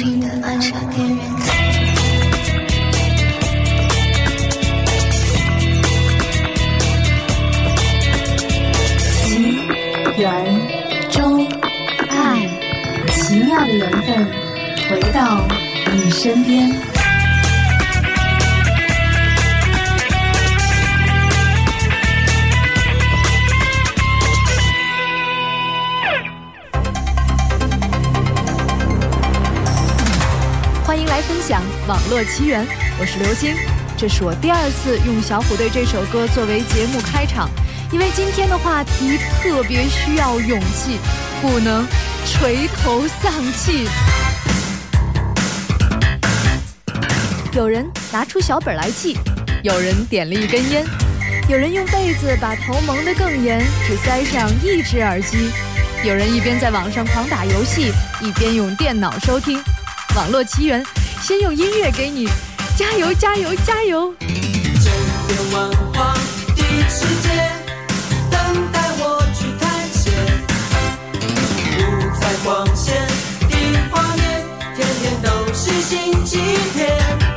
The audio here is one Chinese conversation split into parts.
轻的按下电源键。奇缘中爱，奇妙的缘分回到你身边。享网络奇缘，我是刘星。这是我第二次用小虎队这首歌作为节目开场，因为今天的话题特别需要勇气，不能垂头丧气。有人拿出小本来记，有人点了一根烟，有人用被子把头蒙得更严，只塞上一只耳机，有人一边在网上狂打游戏，一边用电脑收听。网络奇缘，先用音乐给你加油加油加油！千变万化的世界，等待我去探险。五彩光线的画面，天天都是新起点。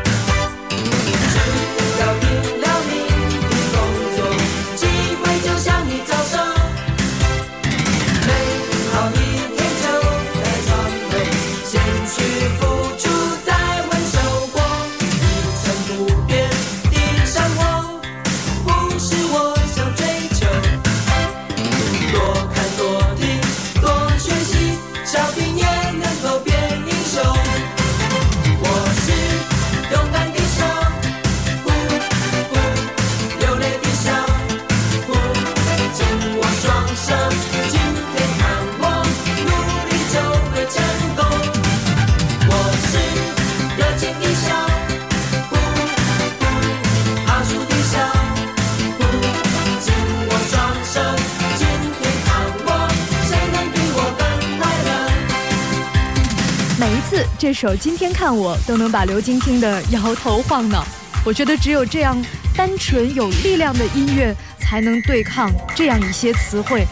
手《今天看我》都能把刘晶听得摇头晃脑。我觉得只有这样单纯有力量的音乐，才能对抗这样一些词汇。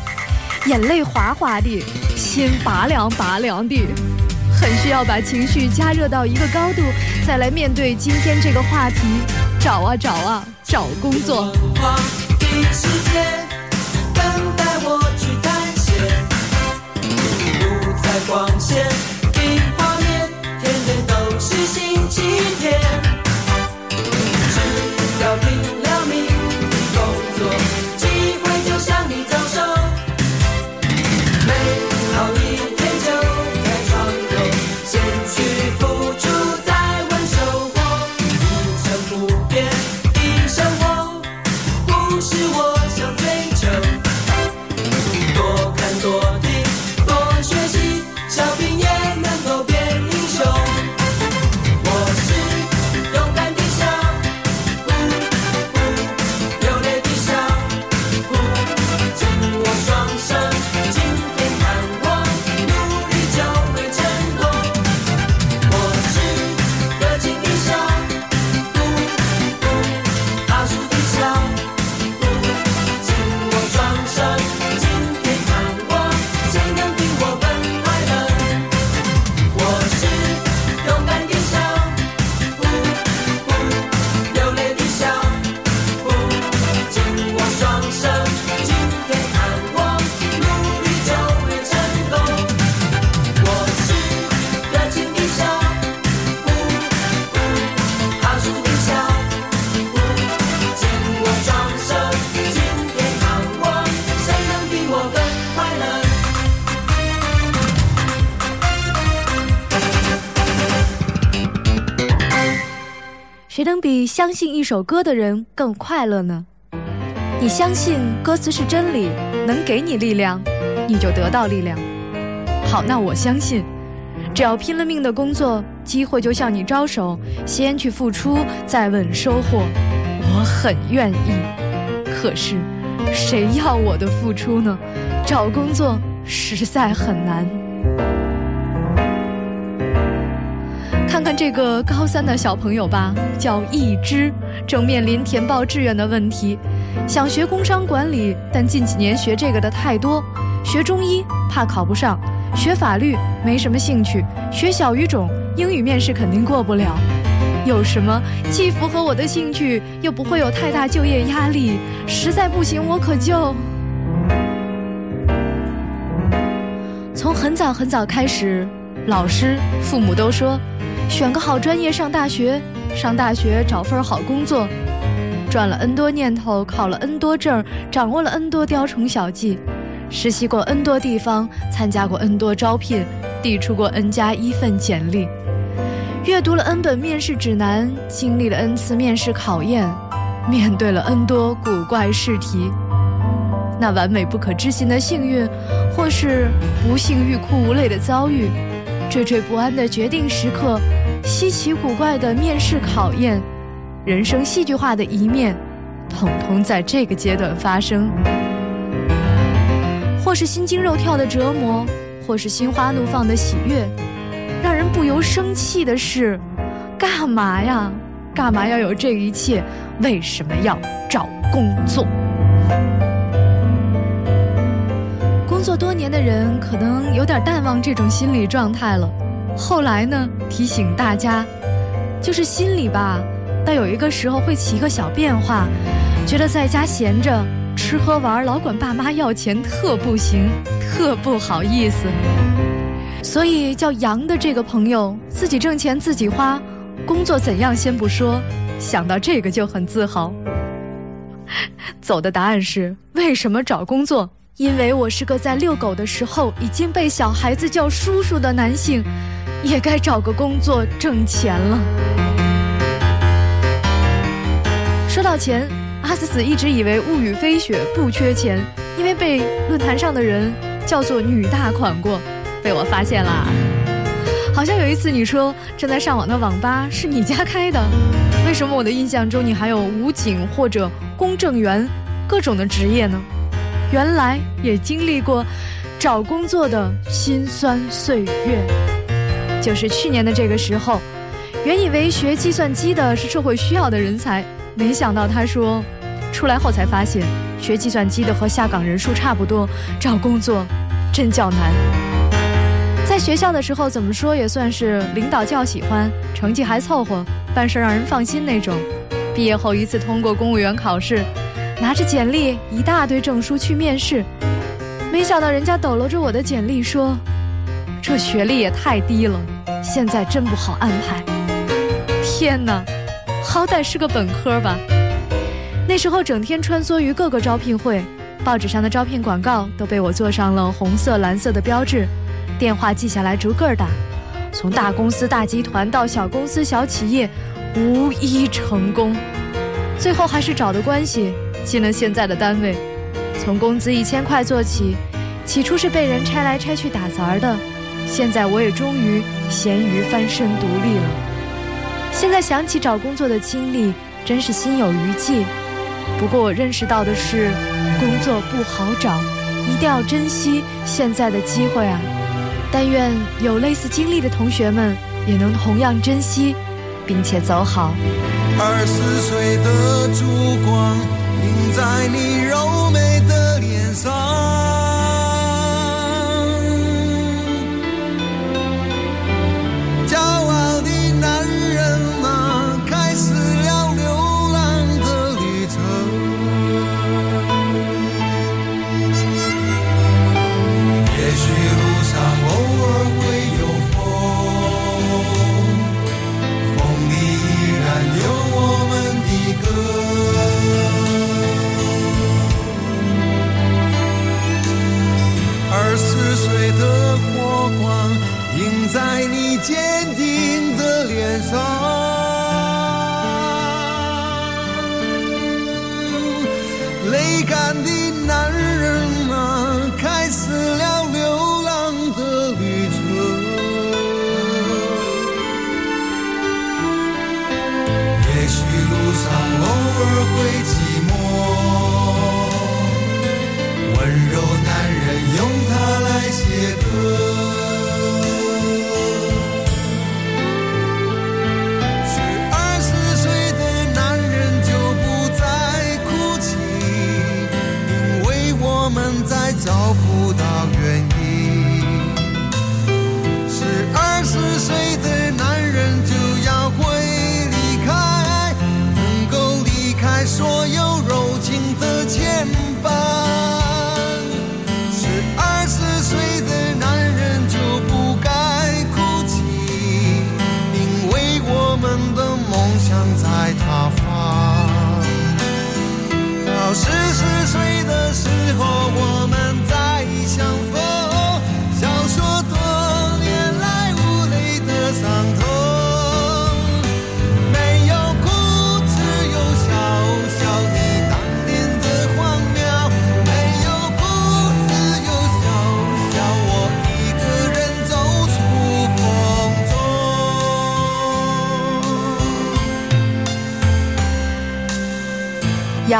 眼泪哗哗的，心拔凉拔凉的，很需要把情绪加热到一个高度，再来面对今天这个话题。找啊找啊，找工作。文化的世界，等待我去探险。五彩光线新起点。只相信一首歌的人更快乐呢？你相信歌词是真理，能给你力量，你就得到力量。好，那我相信，只要拼了命的工作，机会就向你招手，先去付出，再问收获。我很愿意，可是谁要我的付出呢？找工作实在很难。这个高三的小朋友吧，叫易之，正面临填报志愿的问题，想学工商管理，但近几年学这个的太多，学中医怕考不上，学法律没什么兴趣，学小语种英语面试肯定过不了。有什么既符合我的兴趣，又不会有太大就业压力？实在不行，我可就从很早很早开始，老师、父母都说，选个好专业上大学，上大学找份好工作。转了 N 多念头，考了 N 多证，掌握了 N 多雕虫小技，实习过 N 多地方，参加过 N 多招聘，递出过 N 加一份简历。阅读了 N 本面试指南，经历了 N 次面试考验，面对了 N 多古怪试题。那完美不可置信的幸运，或是不幸欲哭无泪的遭遇，惴惴不安的决定时刻，稀奇古怪的面试考验，人生戏剧化的一面，统统在这个阶段发生。或是心惊肉跳的折磨，或是心花怒放的喜悦。让人不由生气的是，干嘛呀？干嘛要有这一切？为什么要找工作？工作多年的人可能有点淡忘这种心理状态了。后来呢，提醒大家，就是心里吧，到有一个时候会起一个小变化，觉得在家闲着吃喝玩，老管爸妈要钱，特不行，特不好意思。所以叫杨的这个朋友，自己挣钱自己花，工作怎样先不说，想到这个就很自豪。走的答案是：为什么找工作？因为我是个在遛狗的时候已经被小孩子叫叔叔的男性，也该找个工作挣钱了。说到钱，阿思思一直以为物语飞雪不缺钱，因为被论坛上的人叫做女大款过。被我发现啦！好像有一次你说正在上网的网吧是你家开的，为什么我的印象中你还有武警或者公证员各种的职业呢？原来也经历过找工作的辛酸岁月。就是去年的这个时候，原以为学计算机的是社会需要的人才，没想到他说出来后才发现，学计算机的和下岗人数差不多，找工作真叫难。在学校的时候，怎么说也算是领导较喜欢，成绩还凑合，办事让人放心那种。毕业后一次通过公务员考试，拿着简历一大堆证书去面试，没想到人家抖搂着我的简历说：“这学历也太低了，现在真不好安排。”天哪，好歹是个本科吧。那时候整天穿梭于各个招聘会，报纸上的招聘广告都被我做上了红色、蓝色的标志。电话记下来，逐个打，从大公司、大集团到小公司、小企业，无一成功。最后还是找的关系进了现在的单位，从工资一千块做起，起初是被人拆来拆去打杂的，现在我也终于咸鱼翻身独立了。现在想起找工作的经历，真是心有余悸。不过我认识到的是，工作不好找，一定要珍惜现在的机会啊。但愿有类似经历的同学们也能同样珍惜，并且走好。二十岁的烛光映在有时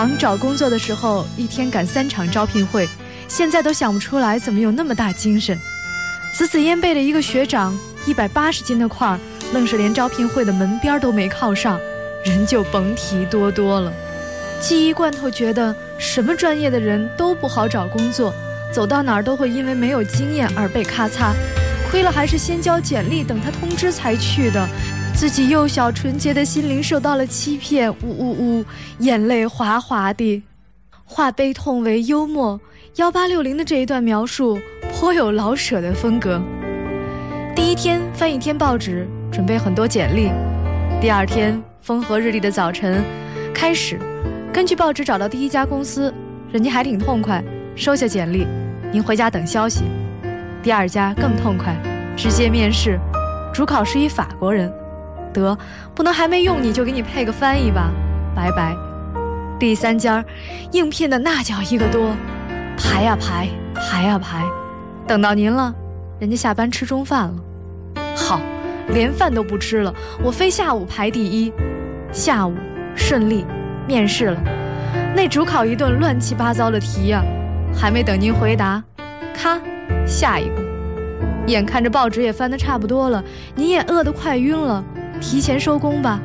长找工作的时候一天赶三场招聘会，现在都想不出来怎么有那么大精神。紫紫烟背的一个学长，一百八十斤的块儿，愣是连招聘会的门边都没靠上，人就甭提多多了。记忆罐头觉得什么专业的人都不好找工作，走到哪儿都会因为没有经验而被咔嚓。亏了还是先交简历，等他通知才去的，自己幼小纯洁的心灵受到了欺骗，呜呜呜，眼泪哗哗的。化悲痛为幽默，幺八六零的这一段描述颇有老舍的风格。第一天翻一天报纸，准备很多简历。第二天风和日丽的早晨，开始根据报纸找到第一家公司，人家还挺痛快，收下简历，您回家等消息。第二家更痛快，直接面试，主考是一法国人，得不能还没用你就给你配个翻译吧，拜拜。第三家应聘的那叫一个多，排呀排，排呀排，等到您了，人家下班吃中饭了，好，连饭都不吃了，我非下午排第一，下午顺利面试了，那主考一顿乱七八糟的题呀，还没等您回答，咔。下一个，眼看着报纸也翻得差不多了，你也饿得快晕了，提前收工吧。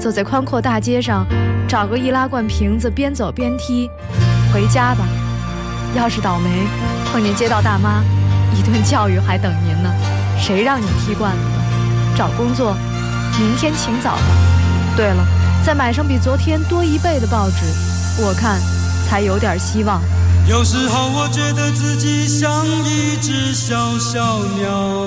走在宽阔大街上，找个易拉罐瓶子，边走边踢，回家吧。要是倒霉，碰见街道大妈，一顿教育还等您呢。谁让你踢罐子？找工作，明天请早吧。对了，再买上比昨天多一倍的报纸，我看才有点希望。有时候我觉得自己像一只小小鸟，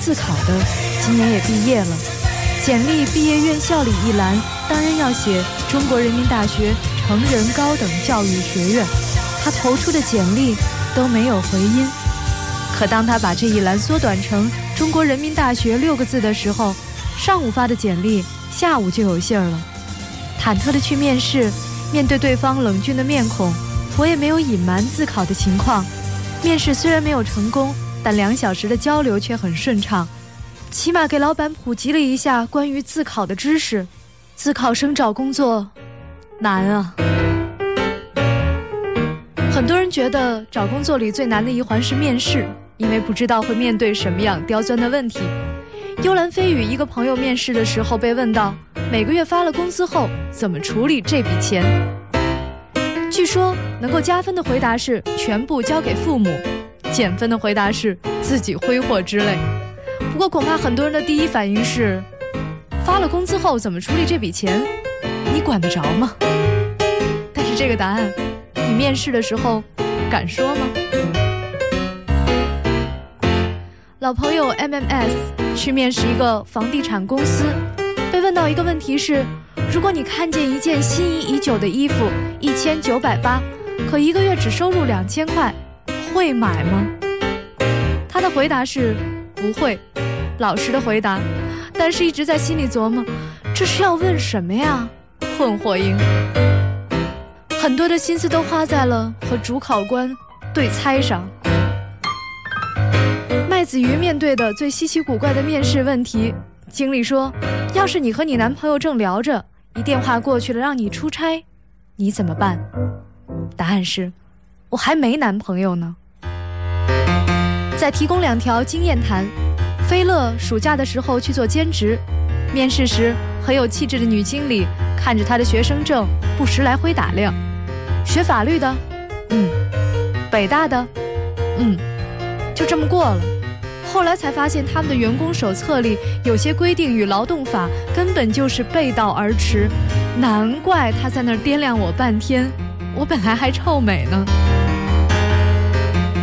自考的，今年也毕业了。简历毕业院校里一栏，当然要写中国人民大学成人高等教育学院。他投出的简历都没有回音。可当他把这一栏缩短成“中国人民大学”六个字的时候，上午发的简历，下午就有信儿了。忐忑地去面试，面对对方冷峻的面孔，我也没有隐瞒自考的情况。面试虽然没有成功，但两小时的交流却很顺畅，起码给老板普及了一下关于自考的知识。自考生找工作难啊！很多人觉得找工作里最难的一环是面试，因为不知道会面对什么样刁钻的问题。幽兰飞羽一个朋友面试的时候被问到，每个月发了工资后怎么处理这笔钱？据说能够加分的回答是全部交给父母，减分的回答是自己挥霍之类。不过恐怕很多人的第一反应是，发了工资后怎么处理这笔钱？你管得着吗？但是这个答案，你面试的时候敢说吗？老朋友 MMS 去面试一个房地产公司，被问到一个问题是：如果你看见一件心仪已久的衣服，一千九百八，可一个月只收入两千块，会买吗？他的回答是不会，老实的回答，但是一直在心里琢磨，这是要问什么呀？混货英，很多的心思都花在了和主考官对猜上。麦子鱼面对的最稀奇古怪的面试问题，经理说：“要是你和你男朋友正聊着，一电话过去了让你出差，你怎么办？”答案是：“我还没男朋友呢。”再提供两条经验谈：菲乐暑假的时候去做兼职，面试时很有气质的女经理看着他的学生证，不时来回打量。学法律的，嗯；北大的，嗯，就这么过了。后来才发现，他们的员工手册里有些规定与劳动法根本就是背道而驰，难怪他在那儿掂量我半天。我本来还臭美呢。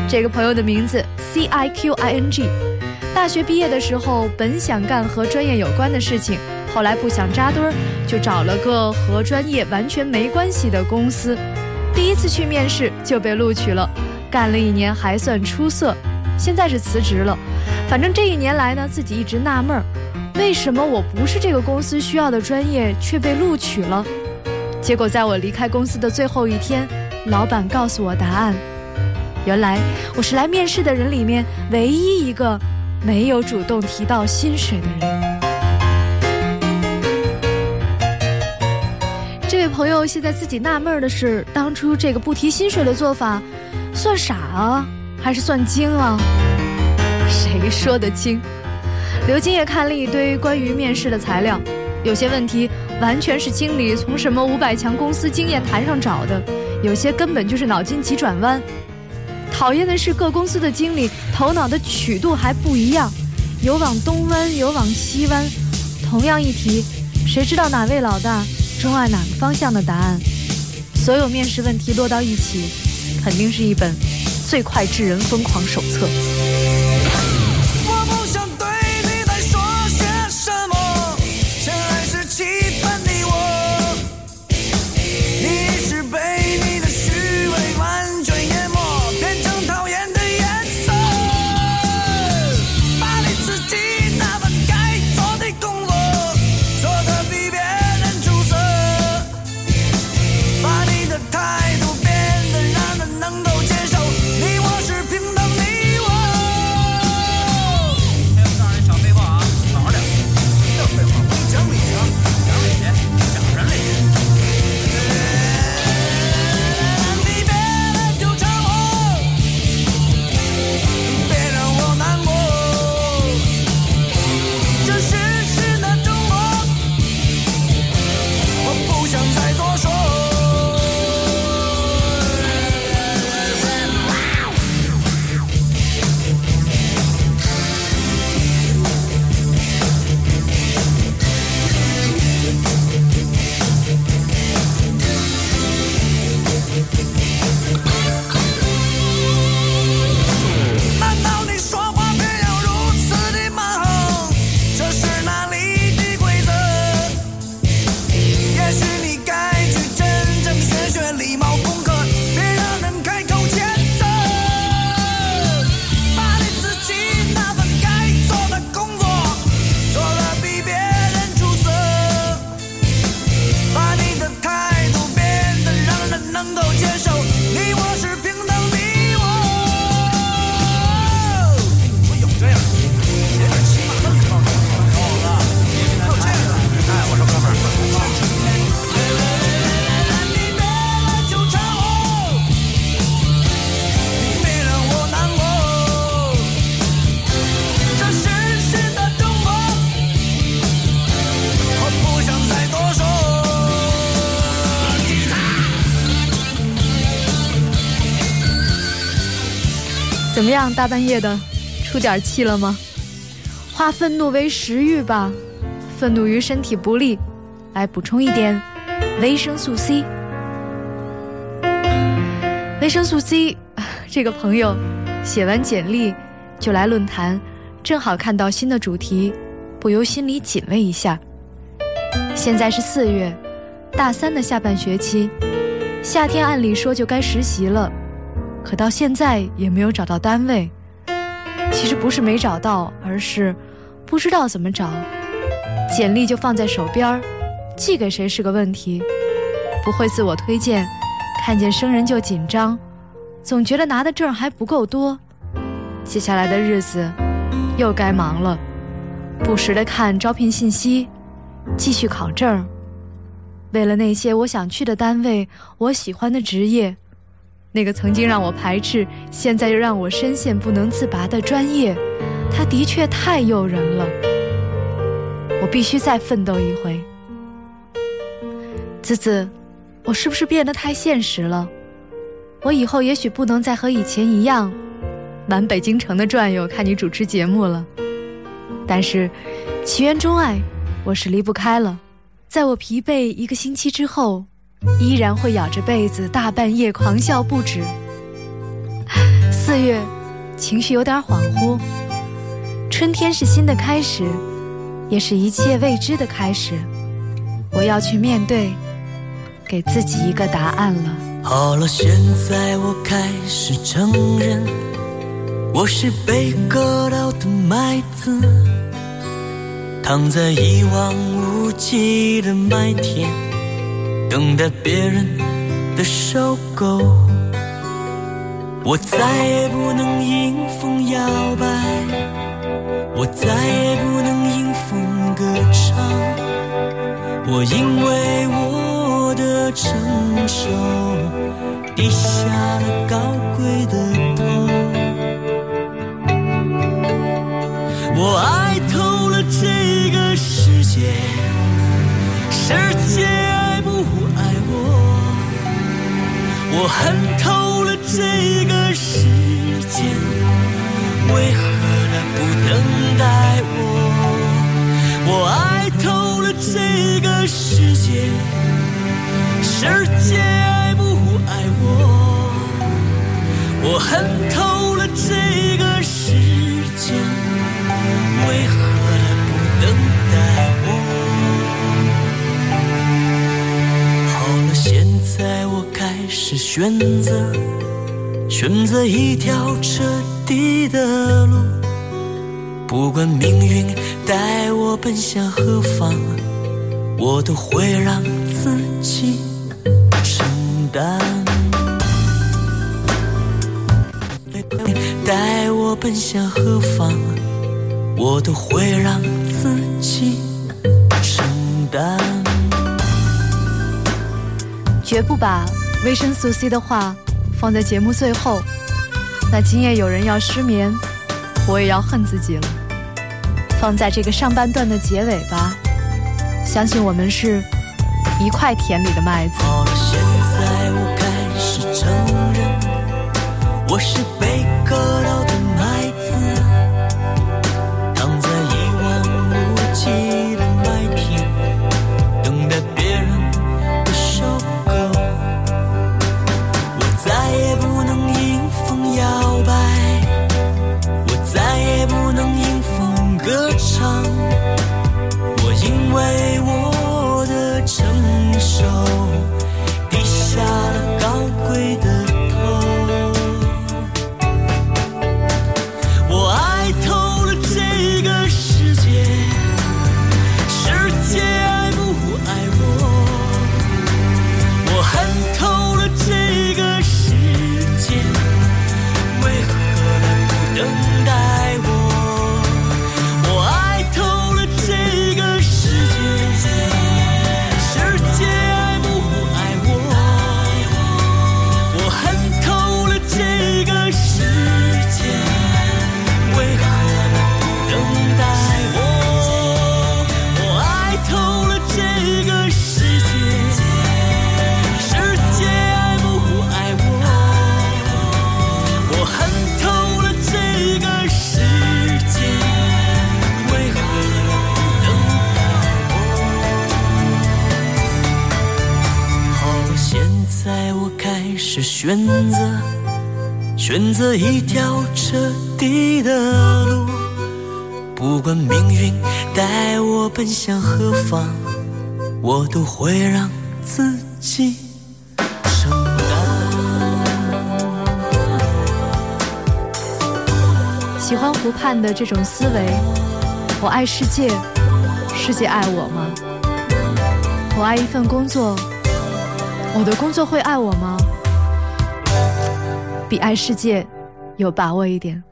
这个朋友的名字 C I Q I N G，大学毕业的时候本想干和专业有关的事情，后来不想扎堆儿，就找了个和专业完全没关系的公司。第一次去面试就被录取了，干了一年还算出色。现在是辞职了，反正这一年来呢，自己一直纳闷儿，为什么我不是这个公司需要的专业却被录取了？结果在我离开公司的最后一天，老板告诉我答案，原来我是来面试的人里面唯一一个没有主动提到薪水的人。这位朋友现在自己纳闷的是，当初这个不提薪水的做法，算傻啊？还是算精啊？谁说的精？刘金也看了一堆关于面试的材料，有些问题完全是经理从什么五百强公司经验谈上找的，有些根本就是脑筋急转弯。讨厌的是各公司的经理头脑的曲度还不一样，有往东弯，有往西弯。同样一题，谁知道哪位老大钟爱哪个方向的答案？所有面试问题落到一起，肯定是一本。最快致人疯狂手册。样，大半夜的，出点气了吗？化愤怒为食欲吧，愤怒于身体不利，来补充一点维生素 C。维生素 C，这个朋友写完简历就来论坛，正好看到新的主题，不由心里紧了一下。现在是四月，大三的下半学期，夏天按理说就该实习了，可到现在也没有找到单位。其实不是没找到，而是不知道怎么找。简历就放在手边，寄给谁是个问题。不会自我推荐，看见生人就紧张，总觉得拿的证还不够多。接下来的日子又该忙了，不时的看招聘信息，继续考证。为了那些我想去的单位，我喜欢的职业。那个曾经让我排斥，现在又让我深陷不能自拔的专业，它的确太诱人了。我必须再奋斗一回。子子，我是不是变得太现实了？我以后也许不能再和以前一样，满北京城的转悠，看你主持节目了。但是，奇缘钟爱，我是离不开了。在我疲惫一个星期之后。依然会咬着被子，大半夜狂笑不止。四月，情绪有点恍惚。春天是新的开始，也是一切未知的开始。我要去面对，给自己一个答案了。好了，现在我开始承认，我是被割掉的麦子，躺在一望无际的麦田。等待别人的收购，我再也不能迎风摇摆，我再也不能迎风歌唱，我因为我的成熟低下了高贵的我恨透了这个世界，为何它不等待我？我爱透了这个世界，世界爱不爱我？我恨透了这个世界，为何是选择，选择一条彻底的路，不管命运带我奔向何方，我都会让自己承担。带我奔向何方，我都会让自己承担。绝不把。维生素 C 的话放在节目最后，那今夜有人要失眠，我也要恨自己了。放在这个上半段的结尾吧，相信我们是一块田里的麦子。好了，现在我开始承认，我是被割盼的这种思维，我爱世界，世界爱我吗？我爱一份工作，我的工作会爱我吗？比爱世界有把握一点。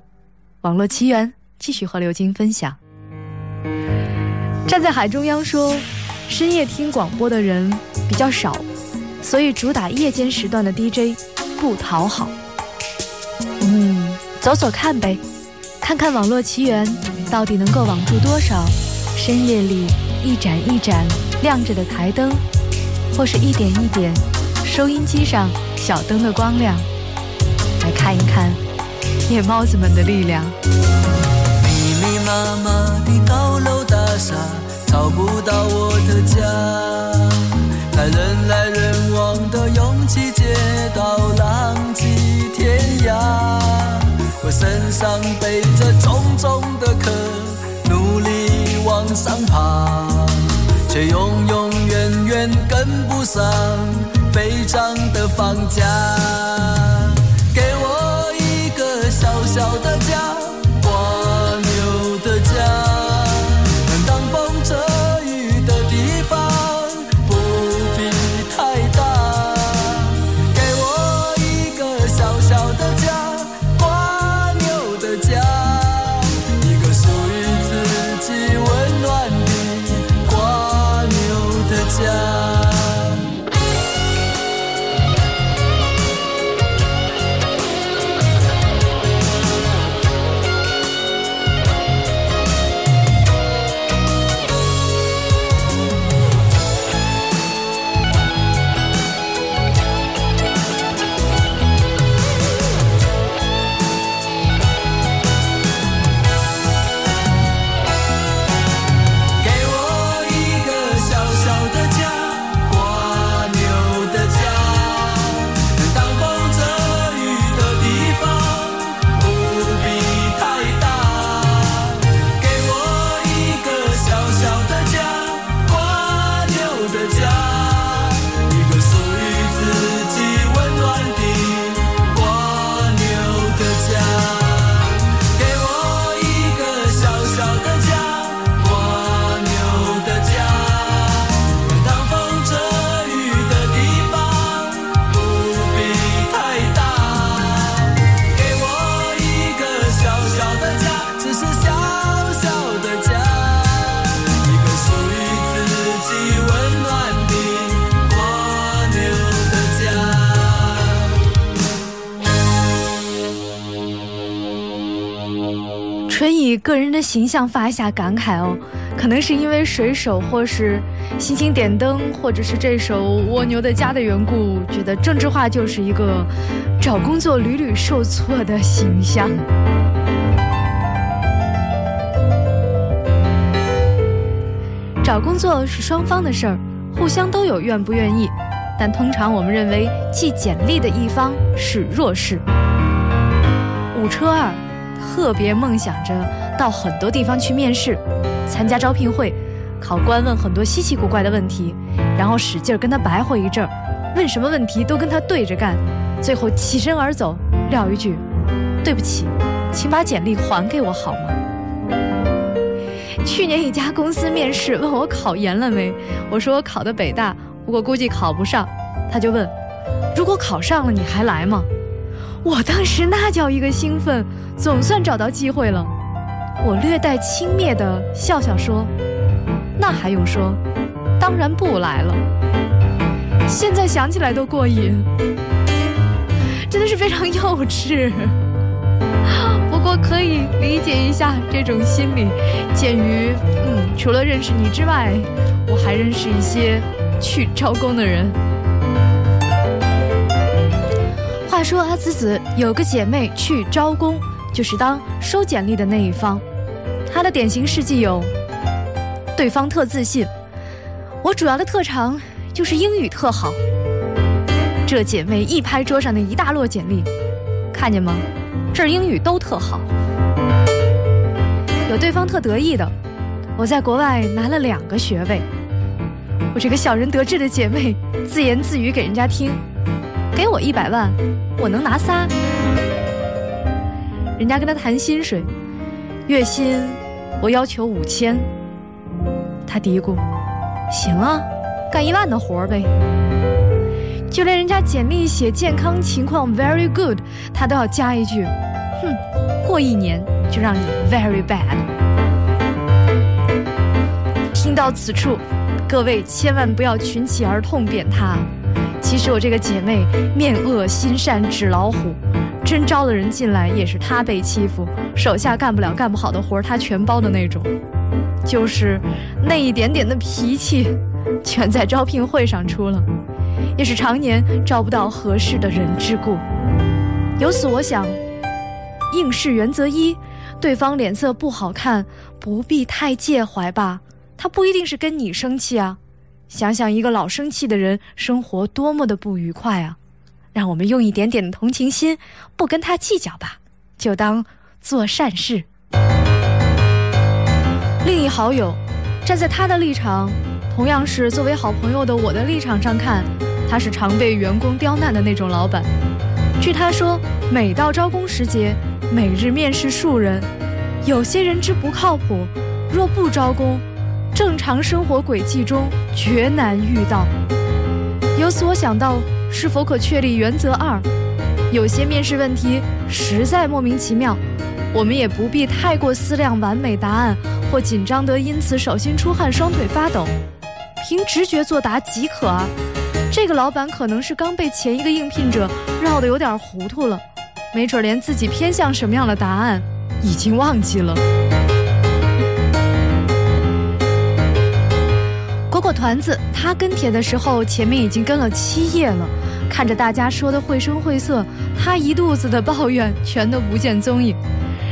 网络奇缘继续和刘晶分享。站在海中央说，深夜听广播的人比较少，所以主打夜间时段的 DJ 不讨好。嗯，走走看呗，看看网络奇缘到底能够网住多少深夜里一盏一盏亮着的台灯，或是一点一点收音机上小灯的光亮，来看一看夜猫子们的力量。密密麻麻的高楼大厦，找不到我的家。在人来人往的拥挤街道，浪迹天涯。我身上背着重重的壳，努力往上爬，却永永远远跟不上飞涨的房价。给我一个小小的家，形象发一下感慨哦，可能是因为水手或是星星点灯，或者是这首《蜗牛的家》的缘故，觉得郑智化就是一个找工作屡屡受挫的形象。找工作是双方的事儿，互相都有愿不愿意，但通常我们认为寄简历的一方是弱势。五车二特别梦想着到很多地方去面试，参加招聘会，考官问很多稀奇古怪的问题，然后使劲跟他白活一阵儿，问什么问题都跟他对着干，最后起身而走，撂一句：“对不起，请把简历还给我好吗？”去年一家公司面试问我考研了没，我说我考的北大，不过估计考不上。他就问：“如果考上了，你还来吗？”我当时那叫一个兴奋，总算找到机会了。我略带轻蔑的笑笑说：“那还用说，当然不来了。”现在想起来都过瘾，真的是非常幼稚。不过可以理解一下这种心理。鉴于，嗯，除了认识你之外，我还认识一些去招工的人。说阿紫紫有个姐妹去招工，就是当收简历的那一方。她的典型事迹有：对方特自信，我主要的特长就是英语特好。这姐妹一拍桌上的一大摞简历，看见吗？这儿英语都特好。有对方特得意的，我在国外拿了两个学位。我这个小人得志的姐妹自言自语给人家听：“给我一百万，我能拿仨。”人家跟他谈薪水，月薪我要求五千。他嘀咕：“行啊，干一万的活儿呗。”就连人家简历写健康情况 very good，他都要加一句：“哼，过一年就让你 very bad。”听到此处，各位千万不要群起而痛扁他。其实我这个姐妹面恶心善，纸老虎，真招了人进来也是她被欺负，手下干不了干不好的活儿她全包的那种，就是那一点点的脾气，全在招聘会上出了。也是常年招不到合适的人之故。由此我想，应试原则一：对方脸色不好看，不必太介怀吧。他不一定是跟你生气啊。想想一个老生气的人，生活多么的不愉快啊！让我们用一点点的同情心，不跟他计较吧，就当做善事。另一好友，站在他的立场，同样是作为好朋友的我的立场上看。他是常被员工刁难的那种老板。据他说，每到招工时节，每日面试数人，有些人之不靠谱，若不招工，正常生活轨迹中绝难遇到。由此我想到，是否可确立原则二？有些面试问题实在莫名其妙，我们也不必太过思量完美答案，或紧张得因此手心出汗、双腿发抖，凭直觉作答即可啊。这个老板可能是刚被前一个应聘者绕得有点糊涂了，没准连自己偏向什么样的答案已经忘记了。果团子他跟帖的时候，前面已经跟了七页了，看着大家说的绘声绘色，他一肚子的抱怨全都不见踪影。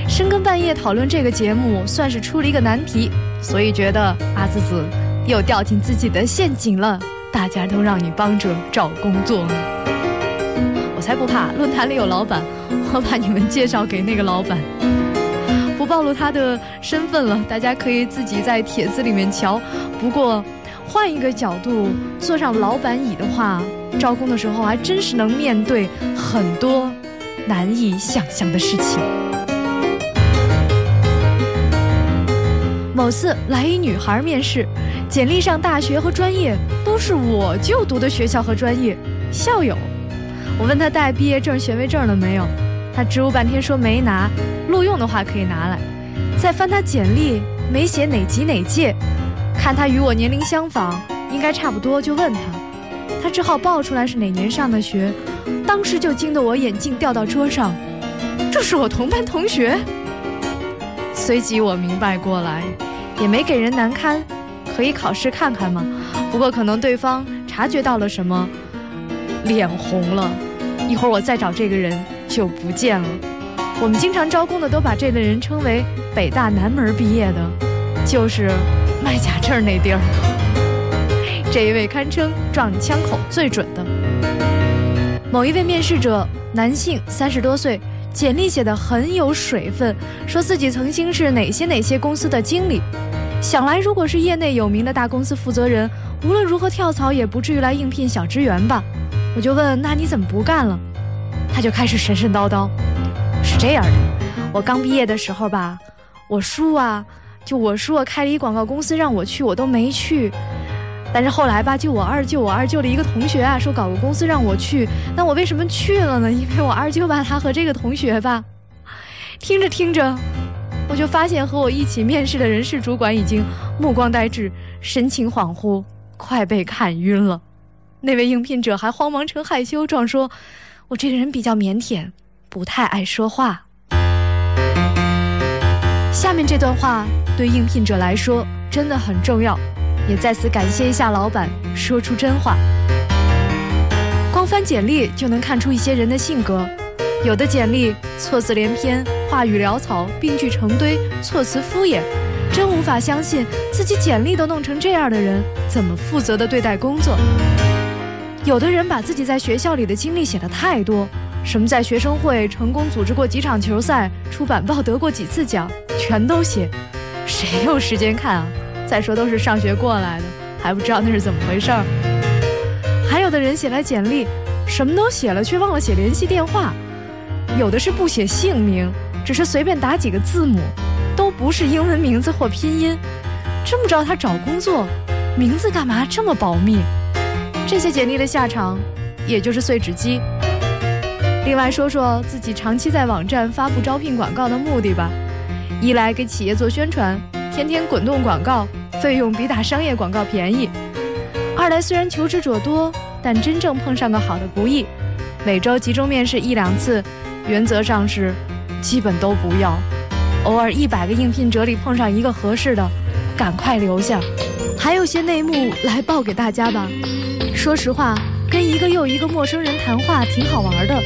深更半夜讨论这个节目，算是出了一个难题，所以觉得阿紫紫又掉进自己的陷阱了。大家都让你帮着找工作呢，我才不怕！论坛里有老板，我把你们介绍给那个老板，不暴露他的身份了，大家可以自己在帖子里面瞧。不过，换一个角度，坐上老板椅的话，招工的时候还真是能面对很多难以想象的事情。某次来一女孩面试。简历上大学和专业都是我就读的学校和专业，校友。我问她带毕业证、学位证了没有，她支吾半天说没拿，录用的话可以拿来。再翻她简历，没写哪级哪届，看他与我年龄相仿，应该差不多，就问他，他只好报出来是哪年上的学，当时就惊得我眼镜掉到桌上，这是我同班同学。随即我明白过来，也没给人难堪。可以考试看看吗？不过可能对方察觉到了什么，脸红了。一会儿我再找这个人就不见了。我们经常招工的都把这类人称为北大南门毕业的，就是卖假证那地儿。这一位堪称撞枪口最准的。某一位面试者，男性，三十多岁，简历写的很有水分，说自己曾经是哪些哪些公司的经理。想来，如果是业内有名的大公司负责人，无论如何跳槽也不至于来应聘小职员吧？我就问，那你怎么不干了？他就开始神神叨叨。是这样的，我刚毕业的时候吧，我叔啊，就我叔啊开了一广告公司让我去，我都没去。但是后来吧，就我二舅，我二舅的一个同学啊，说搞个公司让我去，那我为什么去了呢？因为我二舅吧，他和这个同学吧，听着听着。我就发现和我一起面试的人事主管已经目光呆滞、神情恍惚，快被看晕了。那位应聘者还慌忙成害羞状说：“我这个人比较腼腆，不太爱说话。”下面这段话对应聘者来说真的很重要，也在此感谢一下老板，说出真话。光翻简历就能看出一些人的性格。有的简历错字连篇，话语潦草，病句成堆，措辞敷衍，真无法相信自己简历都弄成这样的人，怎么负责的对待工作？有的人把自己在学校里的经历写得太多，什么在学生会成功组织过几场球赛，出版报得过几次奖，全都写。谁有时间看啊？再说都是上学过来的，还不知道那是怎么回事儿。还有的人写来简历，什么都写了，却忘了写联系电话。有的是不写姓名，只是随便打几个字母，都不是英文名字或拼音。这么着，他找工作，名字干嘛这么保密？这些简历的下场，也就是碎纸机。另外说说自己长期在网站发布招聘广告的目的吧：一来给企业做宣传，天天滚动广告，费用比打商业广告便宜；二来虽然求职者多，但真正碰上个好的不易。每周集中面试一两次，原则上是基本都不要。偶尔一百个应聘者里碰上一个合适的，赶快留下。还有些内幕来报给大家吧。说实话，跟一个又一个陌生人谈话挺好玩的，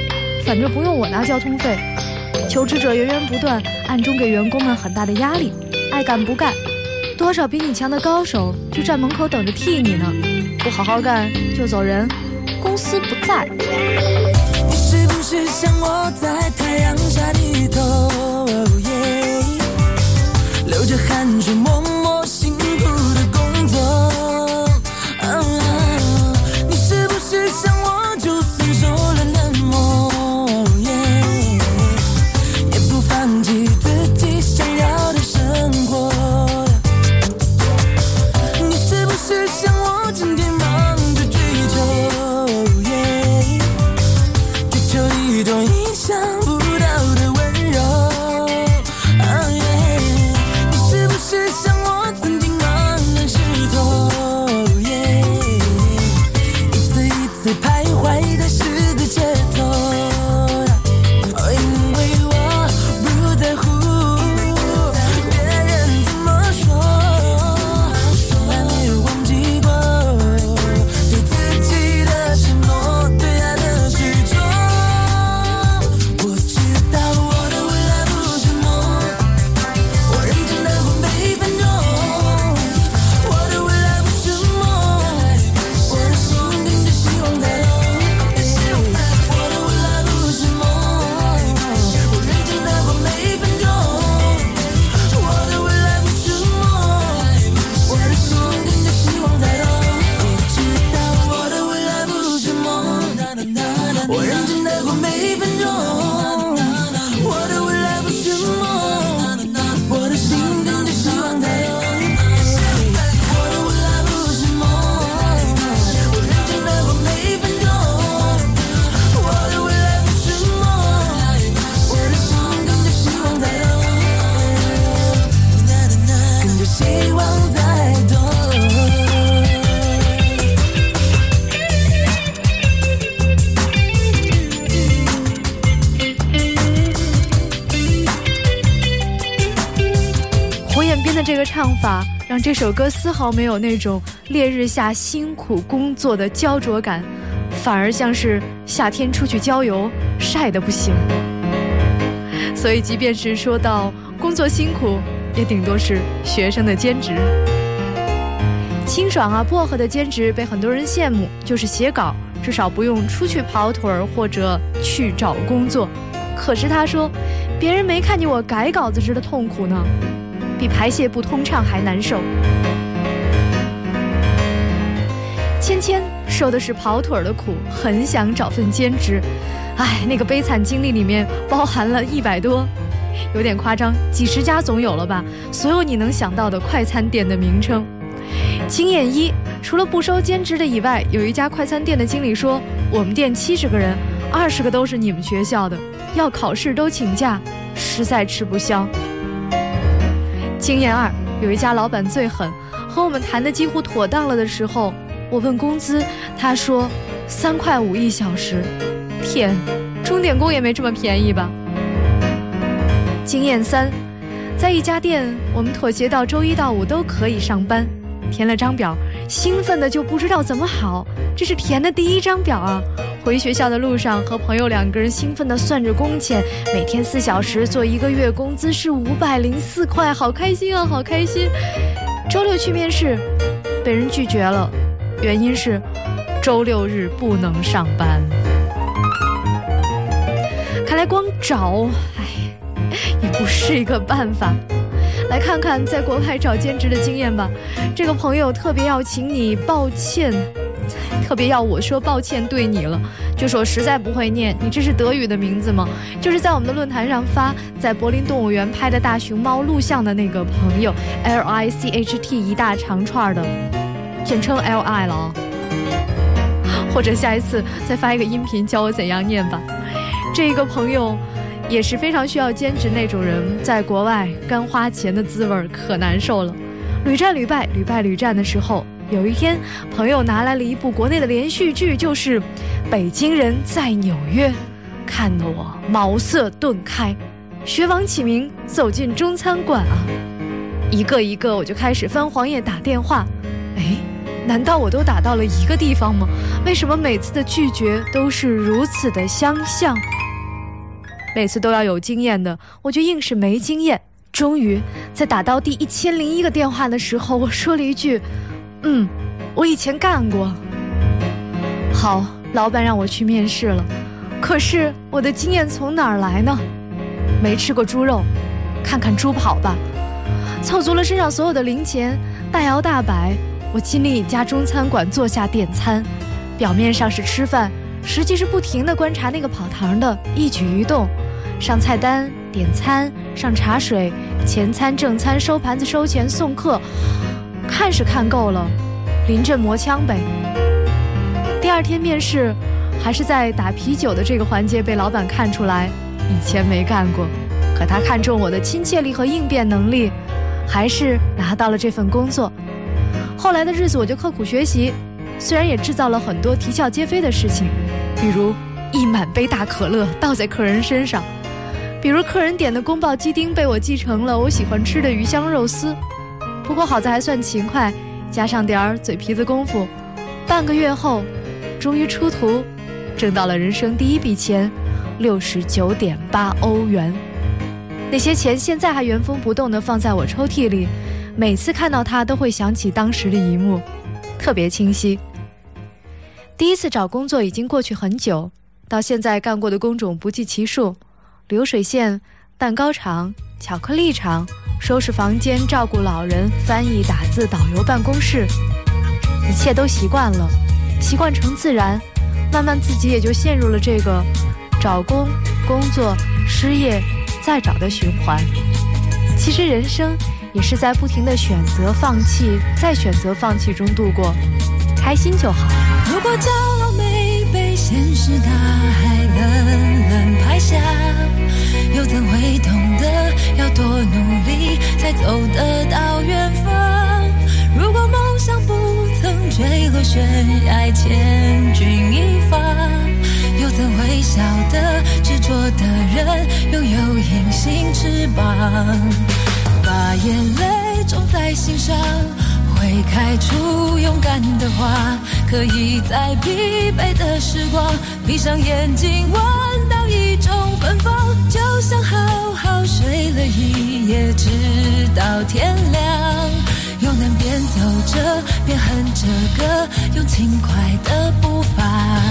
反正不用我拿交通费。求职者源源不断，暗中给员工们很大的压力，爱干不干，多少比你强的高手就站门口等着替你呢。不好好干就走人，公司不在。你是不是像我在太阳下低头，流着汗水首歌丝毫没有那种烈日下辛苦工作的焦灼感，反而像是夏天出去郊游，晒得不行。所以，即便是说到工作辛苦，也顶多是学生的兼职。清爽啊，薄荷的兼职被很多人羡慕，就是写稿，至少不用出去跑腿儿或者去找工作。可是他说，别人没看见我改稿子时的痛苦呢。比排泄不通畅还难受。芊芊受的是跑腿儿的苦，很想找份兼职。唉，那个悲惨经历里面包含了一百多，有点夸张，几十家总有了吧？所有你能想到的快餐店的名称。经验一，除了不收兼职的以外，有一家快餐店的经理说，我们店七十个人，二十个都是你们学校的，要考试都请假，实在吃不消。经验二，有一家老板最狠，和我们谈的几乎妥当了的时候，我问工资，他说三块五一小时。天，钟点工也没这么便宜吧？经验三，在一家店，我们妥协到周一到五都可以上班，填了张表，兴奋的就不知道怎么好，这是填的第一张表啊！回学校的路上，和朋友两个人兴奋地算着工钱，每天四小时做一个月，工资是五百零四块，好开心啊，好开心！周六去面试，被人拒绝了，原因是周六日不能上班。看来光找，哎，也不是一个办法。来看看在国外找兼职的经验吧。这个朋友特别要请你抱歉，特别要我说抱歉对你了，就说实在不会念，你这是德语的名字吗？就是在我们的论坛上发在柏林动物园拍的大熊猫录像的那个朋友，L I C H T 一大长串的，简称 L I 了啊。或者下一次再发一个音频教我怎样念吧。这个朋友。也是非常需要兼职那种人，在国外干花钱的滋味可难受了，屡战屡败，屡败屡战的时候，有一天朋友拿来了一部国内的连续剧，就是《北京人在纽约》，看得我茅塞顿开，学王启明走进中餐馆啊，一个一个我就开始翻黄页打电话，哎，难道我都打到了一个地方吗？为什么每次的拒绝都是如此的相像？每次都要有经验的，我就硬是没经验。终于在打到第一千零一个电话的时候，我说了一句：“嗯，我以前干过。”好，老板让我去面试了。可是我的经验从哪儿来呢？没吃过猪肉，看看猪跑吧。凑足了身上所有的零钱，大摇大摆，我进了一家中餐馆坐下点餐。表面上是吃饭，实际是不停地观察那个跑堂的一举一动。上菜单、点餐、上茶水、前餐、正餐、收盘子、收钱、送客，看是看够了，临阵磨枪呗。第二天面试，还是在打啤酒的这个环节被老板看出来，以前没干过，可他看中我的亲切力和应变能力，还是拿到了这份工作。后来的日子我就刻苦学习，虽然也制造了很多啼笑皆非的事情，比如一满杯大可乐倒在客人身上。比如客人点的宫保鸡丁被我继承了我喜欢吃的鱼香肉丝，不过好在还算勤快，加上点儿嘴皮子功夫，半个月后，终于出图，挣到了人生第一笔钱，六十九点八欧元。那些钱现在还原封不动地放在我抽屉里，每次看到它都会想起当时的一幕，特别清晰。第一次找工作已经过去很久，到现在干过的工种不计其数。流水线、蛋糕厂、巧克力厂、收拾房间、照顾老人、翻译、打字、导游、办公室，一切都习惯了，习惯成自然，慢慢自己也就陷入了这个找工、工作、失业、再找的循环。其实人生也是在不停的选择、放弃、再选择、放弃中度过，开心就好。如果骄傲没被现实大海冷冷拍下。又怎会懂多努力才走得到远方？如果梦想不曾坠落悬崖，千钧一发，又怎会晓得执着的人拥有隐形翅膀？把眼泪种在心上，会开出勇敢的花，可以在疲惫的时光闭上眼睛，闻到一种芬芳。就想好好睡了一夜，直到天亮，又能边走着边哼着歌，用轻快的步伐。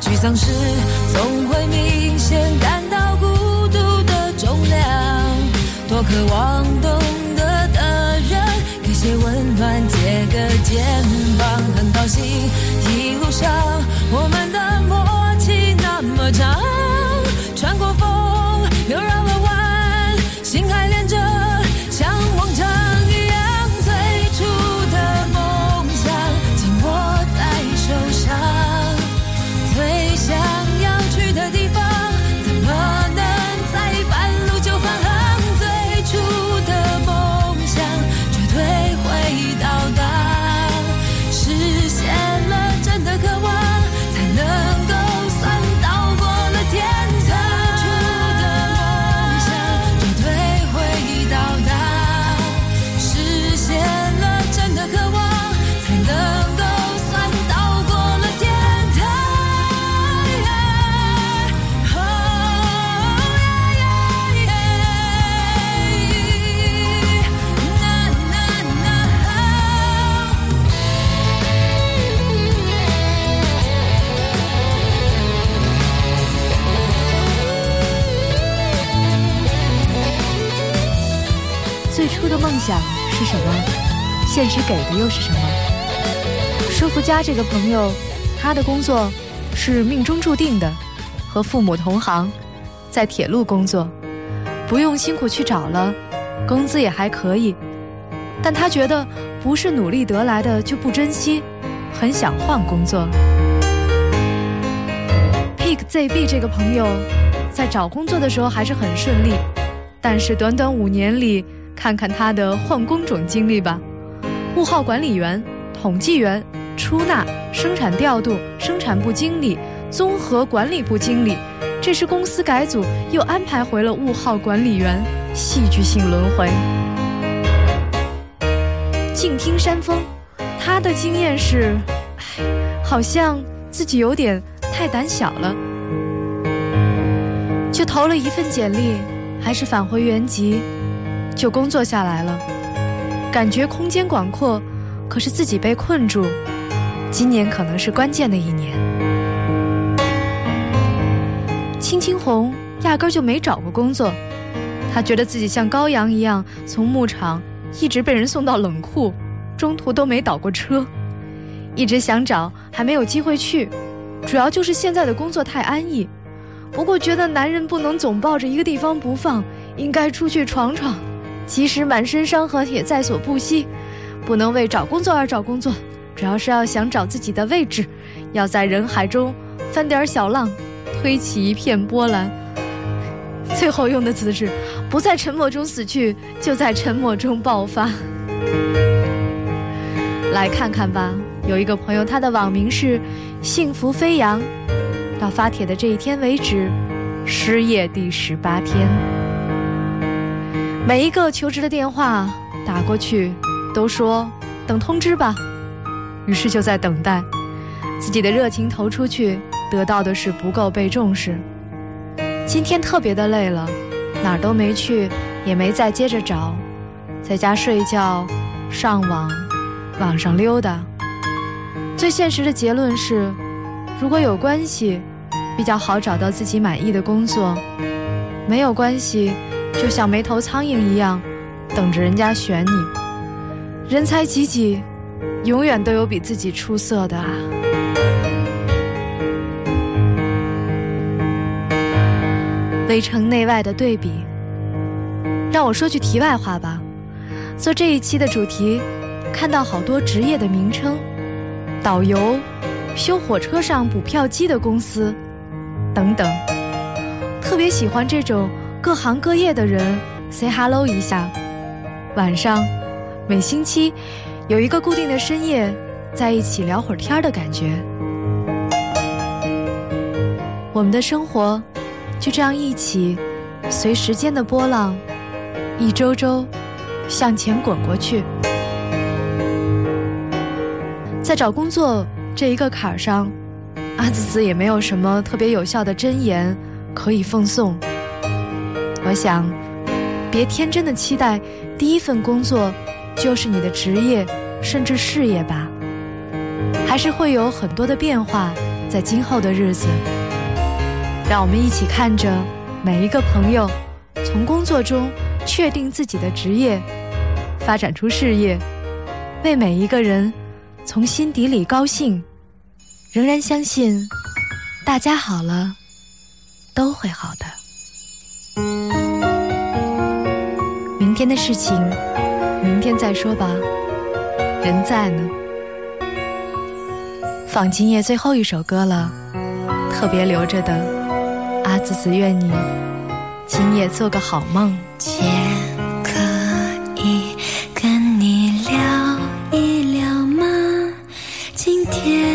沮丧时总会明显感到孤独的重量，多渴望懂得的人给些温暖，借个肩膀。很高兴一路上我们的默契那么长，穿过风。现实给的又是什么？舒福佳这个朋友，他的工作是命中注定的，和父母同行，在铁路工作，不用辛苦去找了，工资也还可以，但他觉得不是努力得来的就不珍惜，很想换工作。pickzb 这个朋友，在找工作的时候还是很顺利，但是短短五年里，看看他的换工种经历吧：物号管理员、统计员、出纳、生产调度、生产部经理、综合管理部经理，这是公司改组又安排回了物号管理员，戏剧性轮回。静听山风，他的经验是，唉，好像自己有点。太胆小了，就投了一份简历，还是返回原籍，就工作下来了。感觉空间广阔，可是自己被困住。今年可能是关键的一年。青青红压根就没找过工作，他觉得自己像羔羊一样从牧场一直被人送到冷库，中途都没倒过车，一直想找，还没有机会去。主要就是现在的工作太安逸，不过觉得男人不能总抱着一个地方不放，应该出去闯闯。即使满身伤痕也在所不惜，不能为找工作而找工作，主要是要想找自己的位置，要在人海中翻点小浪，推起一片波澜。最后用的词是：不在沉默中死去，就在沉默中爆发。来看看吧。有一个朋友，他的网名是“幸福飞扬”，到发帖的这一天为止，失业第十八天。每一个求职的电话打过去，都说等通知吧，于是就在等待，自己的热情投出去，得到的是不够被重视。今天特别的累了，哪儿都没去，也没再接着找，在家睡觉、上网、网上溜达。最现实的结论是，如果有关系，比较好找到自己满意的工作；没有关系，就像没头苍蝇一样，等着人家选你。人才济济，永远都有比自己出色的啊！围城内外的对比，让我说句题外话吧。做这一期的主题，看到好多职业的名称。导游、修火车上补票机的公司，等等，特别喜欢这种各行各业的人 say hello 一下。晚上，每星期有一个固定的深夜，在一起聊会儿天的感觉。我们的生活就这样一起，随时间的波浪，一周周向前滚过去。在找工作这一个坎儿上，阿紫紫也没有什么特别有效的箴言可以奉送。我想，别天真的期待第一份工作就是你的职业甚至事业吧，还是会有很多的变化在今后的日子。让我们一起看着每一个朋友从工作中确定自己的职业，发展出事业，为每一个人。从心底里高兴，仍然相信，大家好了，都会好的。明天的事情明天再说吧。人在呢。放今夜最后一首歌了特别留着的阿紫紫愿你今夜做个好梦。可以跟你聊一聊吗？今天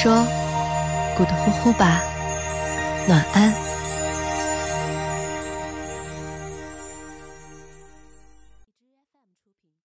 说：“